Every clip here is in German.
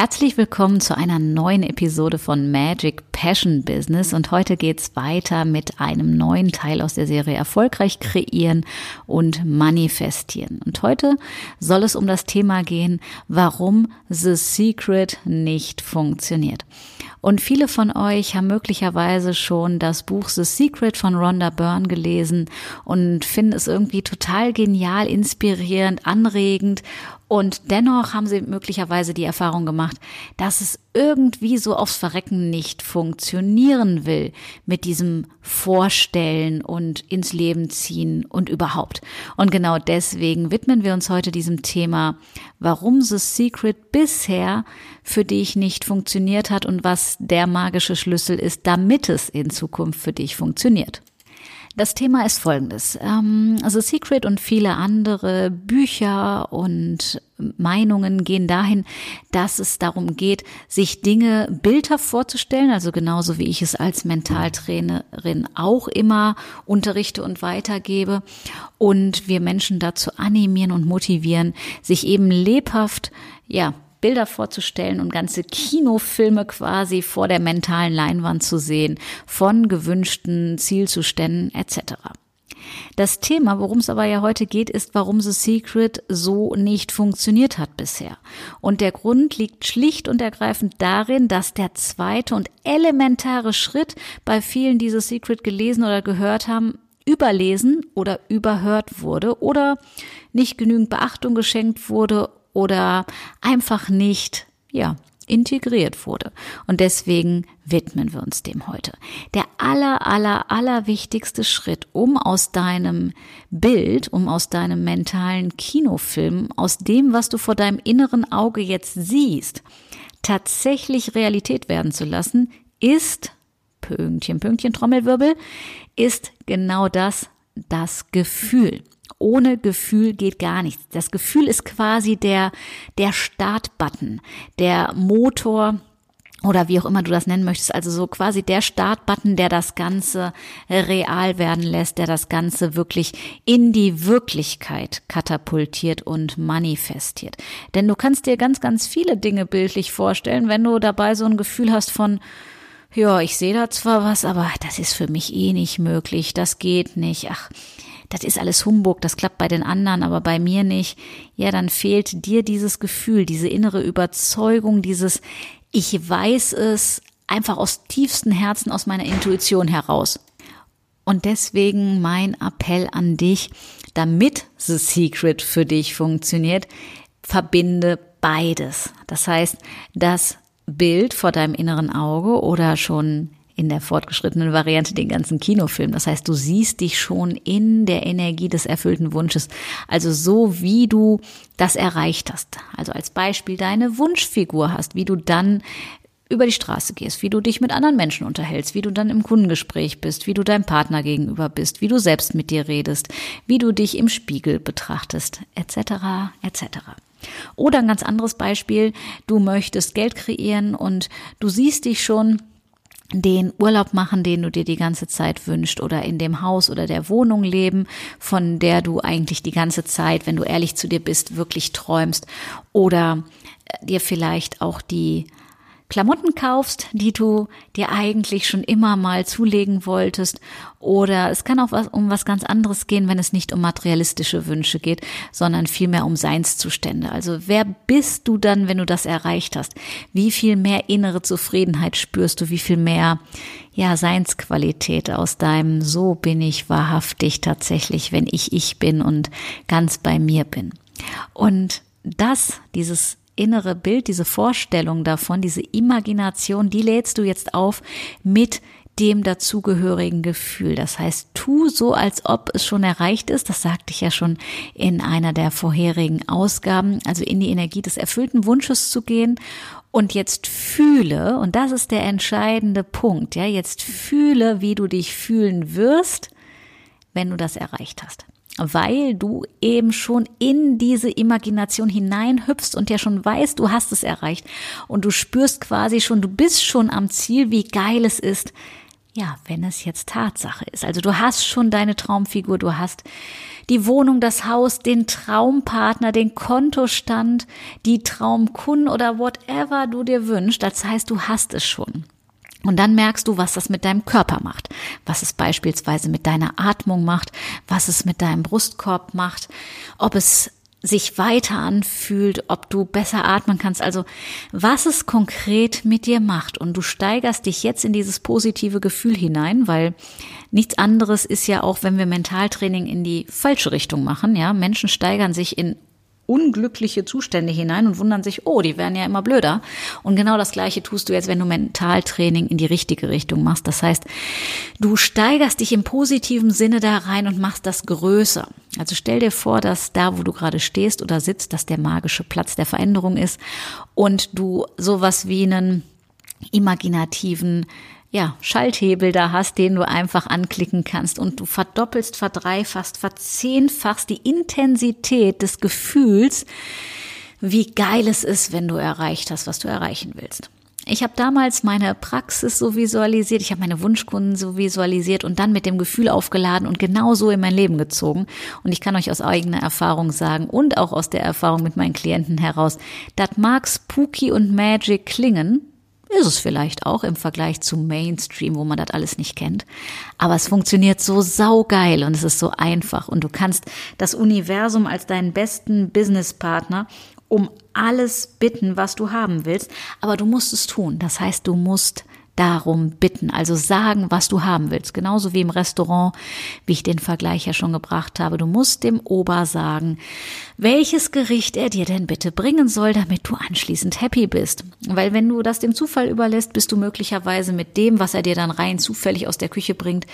Herzlich willkommen zu einer neuen Episode von Magic Passion Business und heute geht's weiter mit einem neuen Teil aus der Serie Erfolgreich kreieren und manifestieren. Und heute soll es um das Thema gehen, warum The Secret nicht funktioniert. Und viele von euch haben möglicherweise schon das Buch The Secret von Rhonda Byrne gelesen und finden es irgendwie total genial, inspirierend, anregend und dennoch haben sie möglicherweise die Erfahrung gemacht, dass es irgendwie so aufs Verrecken nicht funktionieren will mit diesem Vorstellen und ins Leben ziehen und überhaupt. Und genau deswegen widmen wir uns heute diesem Thema, warum The Secret bisher für dich nicht funktioniert hat und was der magische Schlüssel ist, damit es in Zukunft für dich funktioniert. Das Thema ist folgendes. Ähm, also Secret und viele andere Bücher und Meinungen gehen dahin, dass es darum geht, sich Dinge bildhaft vorzustellen, also genauso wie ich es als Mentaltrainerin auch immer unterrichte und weitergebe und wir Menschen dazu animieren und motivieren, sich eben lebhaft, ja, Bilder vorzustellen und ganze Kinofilme quasi vor der mentalen Leinwand zu sehen, von gewünschten Zielzuständen etc. Das Thema, worum es aber ja heute geht, ist, warum The Secret so nicht funktioniert hat bisher. Und der Grund liegt schlicht und ergreifend darin, dass der zweite und elementare Schritt bei vielen, die The Secret gelesen oder gehört haben, überlesen oder überhört wurde oder nicht genügend Beachtung geschenkt wurde oder einfach nicht, ja, integriert wurde. Und deswegen widmen wir uns dem heute. Der aller, aller, aller wichtigste Schritt, um aus deinem Bild, um aus deinem mentalen Kinofilm, aus dem, was du vor deinem inneren Auge jetzt siehst, tatsächlich Realität werden zu lassen, ist, Pünktchen, Pünktchen, Trommelwirbel, ist genau das, das Gefühl ohne Gefühl geht gar nichts. Das Gefühl ist quasi der, der Startbutton, der Motor, oder wie auch immer du das nennen möchtest, also so quasi der Startbutton, der das Ganze real werden lässt, der das Ganze wirklich in die Wirklichkeit katapultiert und manifestiert. Denn du kannst dir ganz, ganz viele Dinge bildlich vorstellen, wenn du dabei so ein Gefühl hast von, ja, ich sehe da zwar was, aber das ist für mich eh nicht möglich, das geht nicht, ach, das ist alles Humbug, das klappt bei den anderen, aber bei mir nicht, ja, dann fehlt dir dieses Gefühl, diese innere Überzeugung, dieses Ich weiß es einfach aus tiefstem Herzen, aus meiner Intuition heraus. Und deswegen mein Appell an dich, damit The Secret für dich funktioniert, verbinde beides. Das heißt, das Bild vor deinem inneren Auge oder schon in der fortgeschrittenen Variante den ganzen Kinofilm. Das heißt, du siehst dich schon in der Energie des erfüllten Wunsches. Also so, wie du das erreicht hast. Also als Beispiel deine Wunschfigur hast, wie du dann über die Straße gehst, wie du dich mit anderen Menschen unterhältst, wie du dann im Kundengespräch bist, wie du deinem Partner gegenüber bist, wie du selbst mit dir redest, wie du dich im Spiegel betrachtest, etc., etc. Oder ein ganz anderes Beispiel, du möchtest Geld kreieren und du siehst dich schon den Urlaub machen, den du dir die ganze Zeit wünschst oder in dem Haus oder der Wohnung leben, von der du eigentlich die ganze Zeit, wenn du ehrlich zu dir bist, wirklich träumst oder äh, dir vielleicht auch die Klamotten kaufst, die du dir eigentlich schon immer mal zulegen wolltest. Oder es kann auch was, um was ganz anderes gehen, wenn es nicht um materialistische Wünsche geht, sondern vielmehr um Seinszustände. Also wer bist du dann, wenn du das erreicht hast? Wie viel mehr innere Zufriedenheit spürst du? Wie viel mehr, ja, Seinsqualität aus deinem So bin ich wahrhaftig tatsächlich, wenn ich ich bin und ganz bei mir bin. Und das, dieses innere Bild, diese Vorstellung davon, diese Imagination, die lädst du jetzt auf mit dem dazugehörigen Gefühl. Das heißt, tu so, als ob es schon erreicht ist. Das sagte ich ja schon in einer der vorherigen Ausgaben. Also in die Energie des erfüllten Wunsches zu gehen und jetzt fühle, und das ist der entscheidende Punkt, ja, jetzt fühle, wie du dich fühlen wirst, wenn du das erreicht hast. Weil du eben schon in diese Imagination hineinhüpfst und ja schon weißt, du hast es erreicht. Und du spürst quasi schon, du bist schon am Ziel, wie geil es ist, ja, wenn es jetzt Tatsache ist. Also du hast schon deine Traumfigur, du hast die Wohnung, das Haus, den Traumpartner, den Kontostand, die Traumkunden oder whatever du dir wünschst. Das heißt, du hast es schon. Und dann merkst du, was das mit deinem Körper macht, was es beispielsweise mit deiner Atmung macht, was es mit deinem Brustkorb macht, ob es sich weiter anfühlt, ob du besser atmen kannst, also was es konkret mit dir macht. Und du steigerst dich jetzt in dieses positive Gefühl hinein, weil nichts anderes ist ja auch, wenn wir Mentaltraining in die falsche Richtung machen, ja. Menschen steigern sich in unglückliche Zustände hinein und wundern sich, oh, die werden ja immer blöder. Und genau das Gleiche tust du jetzt, wenn du Mentaltraining in die richtige Richtung machst. Das heißt, du steigerst dich im positiven Sinne da rein und machst das größer. Also stell dir vor, dass da, wo du gerade stehst oder sitzt, dass der magische Platz der Veränderung ist und du sowas wie einen imaginativen ja, Schalthebel da hast, den du einfach anklicken kannst und du verdoppelst, verdreifachst, verzehnfachst die Intensität des Gefühls, wie geil es ist, wenn du erreicht hast, was du erreichen willst. Ich habe damals meine Praxis so visualisiert, ich habe meine Wunschkunden so visualisiert und dann mit dem Gefühl aufgeladen und genau so in mein Leben gezogen. Und ich kann euch aus eigener Erfahrung sagen und auch aus der Erfahrung mit meinen Klienten heraus, das mag spooky und magic klingen, ist es vielleicht auch im Vergleich zu Mainstream, wo man das alles nicht kennt. Aber es funktioniert so saugeil und es ist so einfach. Und du kannst das Universum als deinen besten Businesspartner um alles bitten, was du haben willst. Aber du musst es tun. Das heißt, du musst darum bitten, also sagen, was du haben willst. Genauso wie im Restaurant, wie ich den Vergleich ja schon gebracht habe. Du musst dem Ober sagen, welches Gericht er dir denn bitte bringen soll, damit du anschließend happy bist. Weil wenn du das dem Zufall überlässt, bist du möglicherweise mit dem, was er dir dann rein zufällig aus der Küche bringt,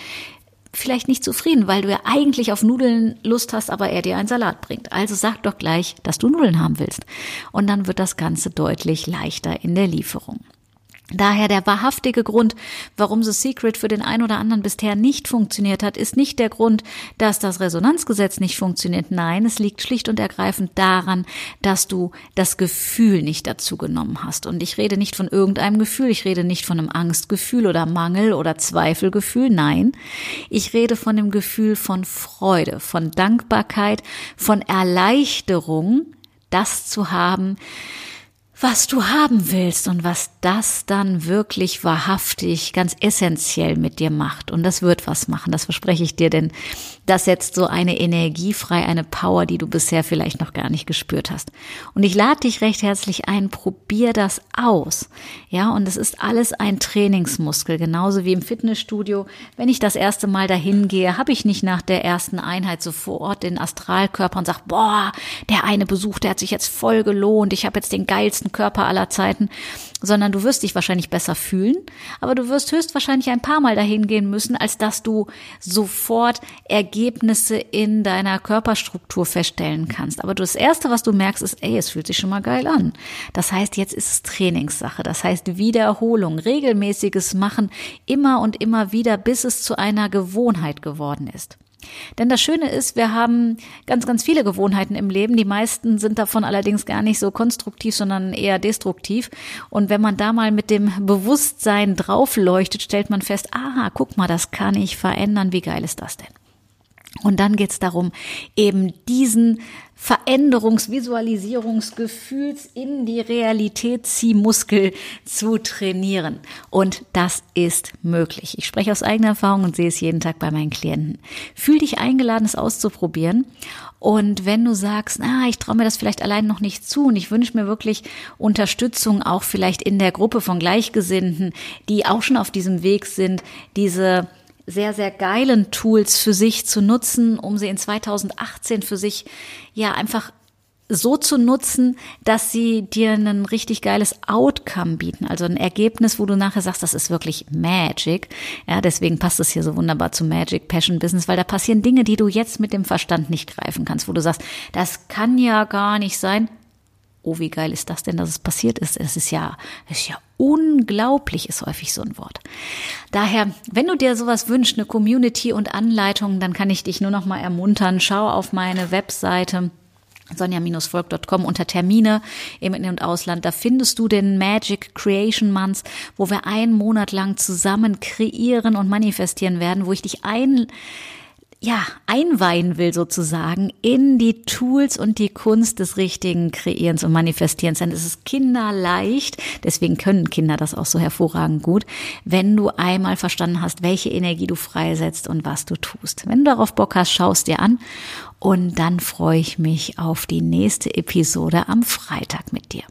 vielleicht nicht zufrieden, weil du ja eigentlich auf Nudeln Lust hast, aber er dir einen Salat bringt. Also sag doch gleich, dass du Nudeln haben willst. Und dann wird das Ganze deutlich leichter in der Lieferung. Daher der wahrhaftige Grund, warum The Secret für den einen oder anderen bisher nicht funktioniert hat, ist nicht der Grund, dass das Resonanzgesetz nicht funktioniert. Nein, es liegt schlicht und ergreifend daran, dass du das Gefühl nicht dazu genommen hast. Und ich rede nicht von irgendeinem Gefühl, ich rede nicht von einem Angstgefühl oder Mangel oder Zweifelgefühl. Nein, ich rede von dem Gefühl von Freude, von Dankbarkeit, von Erleichterung, das zu haben, was du haben willst und was das dann wirklich wahrhaftig ganz essentiell mit dir macht. Und das wird was machen, das verspreche ich dir, denn das setzt so eine Energie frei, eine Power, die du bisher vielleicht noch gar nicht gespürt hast. Und ich lade dich recht herzlich ein, probier das aus. Ja, und es ist alles ein Trainingsmuskel, genauso wie im Fitnessstudio. Wenn ich das erste Mal dahin gehe, habe ich nicht nach der ersten Einheit sofort den Astralkörper und sage, boah, der eine Besuch, der hat sich jetzt voll gelohnt, ich habe jetzt den geilsten Körper aller Zeiten, sondern du wirst dich wahrscheinlich besser fühlen, aber du wirst höchstwahrscheinlich ein paar Mal dahin gehen müssen, als dass du sofort Ergebnisse in deiner Körperstruktur feststellen kannst. Aber das erste, was du merkst, ist, ey, es fühlt sich schon mal geil an. Das heißt, jetzt ist es Trainingssache. Das heißt, Wiederholung, regelmäßiges Machen, immer und immer wieder, bis es zu einer Gewohnheit geworden ist. Denn das Schöne ist, wir haben ganz, ganz viele Gewohnheiten im Leben. Die meisten sind davon allerdings gar nicht so konstruktiv, sondern eher destruktiv. Und wenn man da mal mit dem Bewusstsein draufleuchtet, stellt man fest, aha, guck mal, das kann ich verändern. Wie geil ist das denn? Und dann geht es darum, eben diesen Veränderungsvisualisierungsgefühls in die Realitätsziehmuskel zu trainieren. Und das ist möglich. Ich spreche aus eigener Erfahrung und sehe es jeden Tag bei meinen Klienten. Fühl dich eingeladen, es auszuprobieren. Und wenn du sagst, na, ich traue mir das vielleicht allein noch nicht zu und ich wünsche mir wirklich Unterstützung auch vielleicht in der Gruppe von Gleichgesinnten, die auch schon auf diesem Weg sind, diese sehr, sehr geilen Tools für sich zu nutzen, um sie in 2018 für sich ja einfach so zu nutzen, dass sie dir ein richtig geiles Outcome bieten, also ein Ergebnis, wo du nachher sagst, das ist wirklich Magic. Ja, deswegen passt es hier so wunderbar zu Magic Passion Business, weil da passieren Dinge, die du jetzt mit dem Verstand nicht greifen kannst, wo du sagst, das kann ja gar nicht sein. Oh, wie geil ist das denn, dass es passiert ist? Es ist ja, es ist ja unglaublich, ist häufig so ein Wort. Daher, wenn du dir sowas wünschst, eine Community und Anleitungen, dann kann ich dich nur noch mal ermuntern. Schau auf meine Webseite sonja-volk.com unter Termine im In- und Ausland. Da findest du den Magic Creation Month, wo wir einen Monat lang zusammen kreieren und manifestieren werden, wo ich dich ein ja, einweihen will sozusagen in die Tools und die Kunst des richtigen Kreierens und Manifestierens. Denn es ist kinderleicht, deswegen können Kinder das auch so hervorragend gut, wenn du einmal verstanden hast, welche Energie du freisetzt und was du tust. Wenn du darauf Bock hast, schaust dir an und dann freue ich mich auf die nächste Episode am Freitag mit dir.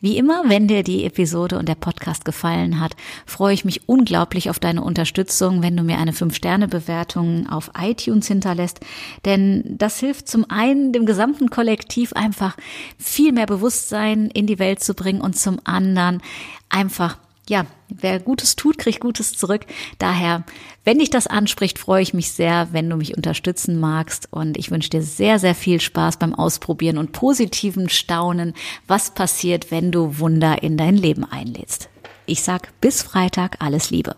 Wie immer, wenn dir die Episode und der Podcast gefallen hat, freue ich mich unglaublich auf deine Unterstützung, wenn du mir eine 5-Sterne-Bewertung auf iTunes hinterlässt. Denn das hilft zum einen dem gesamten Kollektiv einfach viel mehr Bewusstsein in die Welt zu bringen und zum anderen einfach ja, wer Gutes tut, kriegt Gutes zurück. Daher, wenn dich das anspricht, freue ich mich sehr, wenn du mich unterstützen magst. Und ich wünsche dir sehr, sehr viel Spaß beim Ausprobieren und positiven Staunen, was passiert, wenn du Wunder in dein Leben einlädst. Ich sag bis Freitag alles Liebe.